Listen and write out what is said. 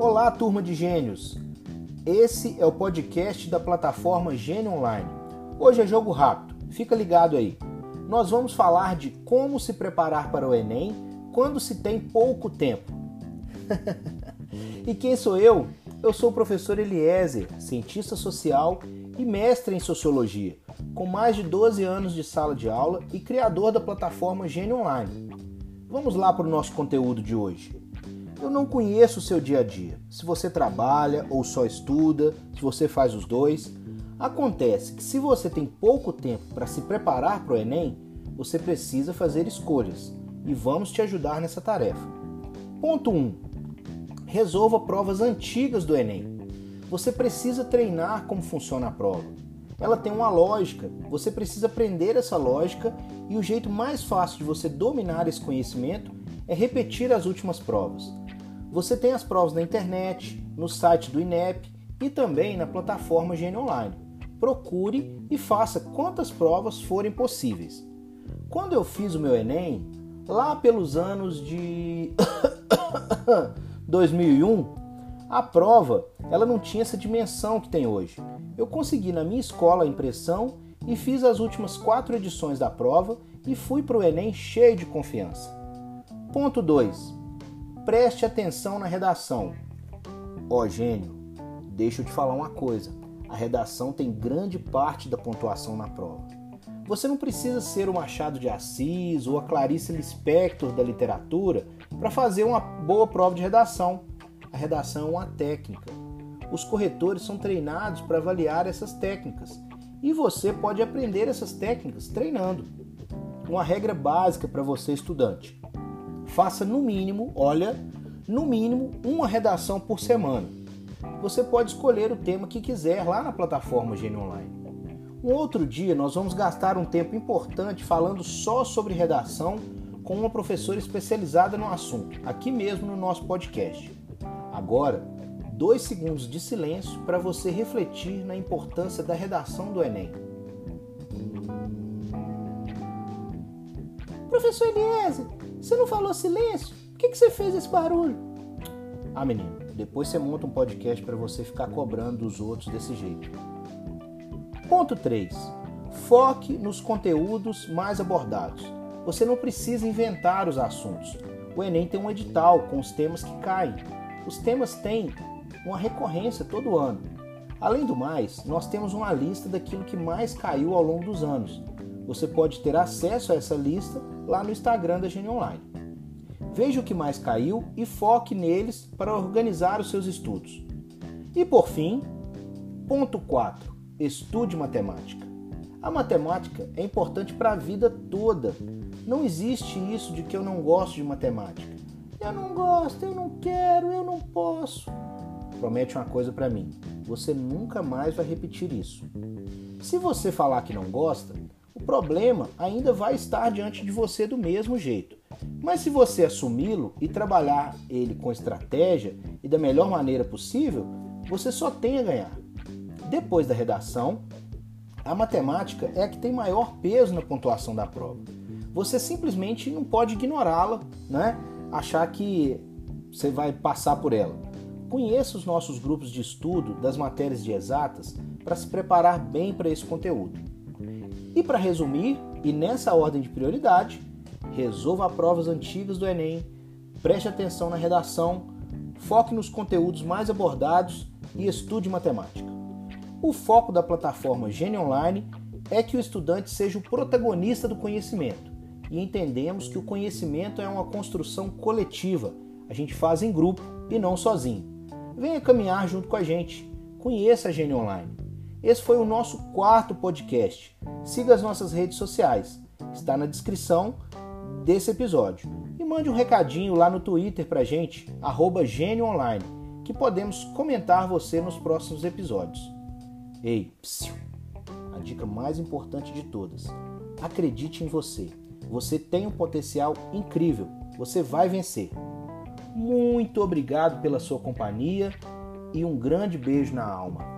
Olá, turma de gênios! Esse é o podcast da plataforma Gênio Online. Hoje é jogo rápido, fica ligado aí. Nós vamos falar de como se preparar para o Enem quando se tem pouco tempo. e quem sou eu? Eu sou o professor Eliezer, cientista social e mestre em sociologia, com mais de 12 anos de sala de aula e criador da plataforma Gênio Online. Vamos lá para o nosso conteúdo de hoje. Eu não conheço o seu dia a dia, se você trabalha ou só estuda, se você faz os dois. Acontece que se você tem pouco tempo para se preparar para o Enem, você precisa fazer escolhas e vamos te ajudar nessa tarefa. Ponto 1. Resolva provas antigas do Enem. Você precisa treinar como funciona a prova. Ela tem uma lógica, você precisa aprender essa lógica e o jeito mais fácil de você dominar esse conhecimento é repetir as últimas provas. Você tem as provas na internet, no site do INEP e também na plataforma Gênio Online. Procure e faça quantas provas forem possíveis. Quando eu fiz o meu Enem, lá pelos anos de 2001, a prova ela não tinha essa dimensão que tem hoje. Eu consegui na minha escola a impressão e fiz as últimas quatro edições da prova e fui para o Enem cheio de confiança. Ponto 2. Preste atenção na redação. Ó gênio, deixa eu te falar uma coisa. A redação tem grande parte da pontuação na prova. Você não precisa ser o Machado de Assis ou a Clarice Lispector da literatura para fazer uma boa prova de redação. A redação é uma técnica. Os corretores são treinados para avaliar essas técnicas e você pode aprender essas técnicas treinando. Uma regra básica para você, estudante: faça no mínimo, olha, no mínimo uma redação por semana. Você pode escolher o tema que quiser lá na plataforma Gênio Online. Um outro dia nós vamos gastar um tempo importante falando só sobre redação com uma professora especializada no assunto, aqui mesmo no nosso podcast. Agora, dois segundos de silêncio para você refletir na importância da redação do Enem. Professor Eliezer, você não falou silêncio? Por que, que você fez esse barulho? Ah, menino, depois você monta um podcast para você ficar cobrando dos outros desse jeito. Ponto 3. Foque nos conteúdos mais abordados. Você não precisa inventar os assuntos. O Enem tem um edital com os temas que caem. Os temas têm uma recorrência todo ano. Além do mais, nós temos uma lista daquilo que mais caiu ao longo dos anos. Você pode ter acesso a essa lista lá no Instagram da Gene Online. Veja o que mais caiu e foque neles para organizar os seus estudos. E por fim, ponto 4. Estude matemática. A matemática é importante para a vida toda. Não existe isso de que eu não gosto de matemática. Eu não gosto, eu não quero, eu não posso. Promete uma coisa para mim: você nunca mais vai repetir isso. Se você falar que não gosta, o problema ainda vai estar diante de você do mesmo jeito. Mas se você assumi-lo e trabalhar ele com estratégia e da melhor maneira possível, você só tem a ganhar. Depois da redação, a matemática é a que tem maior peso na pontuação da prova. Você simplesmente não pode ignorá-la, né? achar que você vai passar por ela. Conheça os nossos grupos de estudo das matérias de exatas para se preparar bem para esse conteúdo. E para resumir, e nessa ordem de prioridade, resolva provas antigas do Enem, preste atenção na redação, foque nos conteúdos mais abordados e estude matemática. O foco da plataforma Gênio Online é que o estudante seja o protagonista do conhecimento e entendemos que o conhecimento é uma construção coletiva, a gente faz em grupo e não sozinho. Venha caminhar junto com a gente, conheça a Gênio Online. Esse foi o nosso quarto podcast. Siga as nossas redes sociais, está na descrição desse episódio. E mande um recadinho lá no Twitter pra gente, arroba que podemos comentar você nos próximos episódios. Ei, psiu, a dica mais importante de todas: acredite em você. Você tem um potencial incrível, você vai vencer. Muito obrigado pela sua companhia e um grande beijo na alma.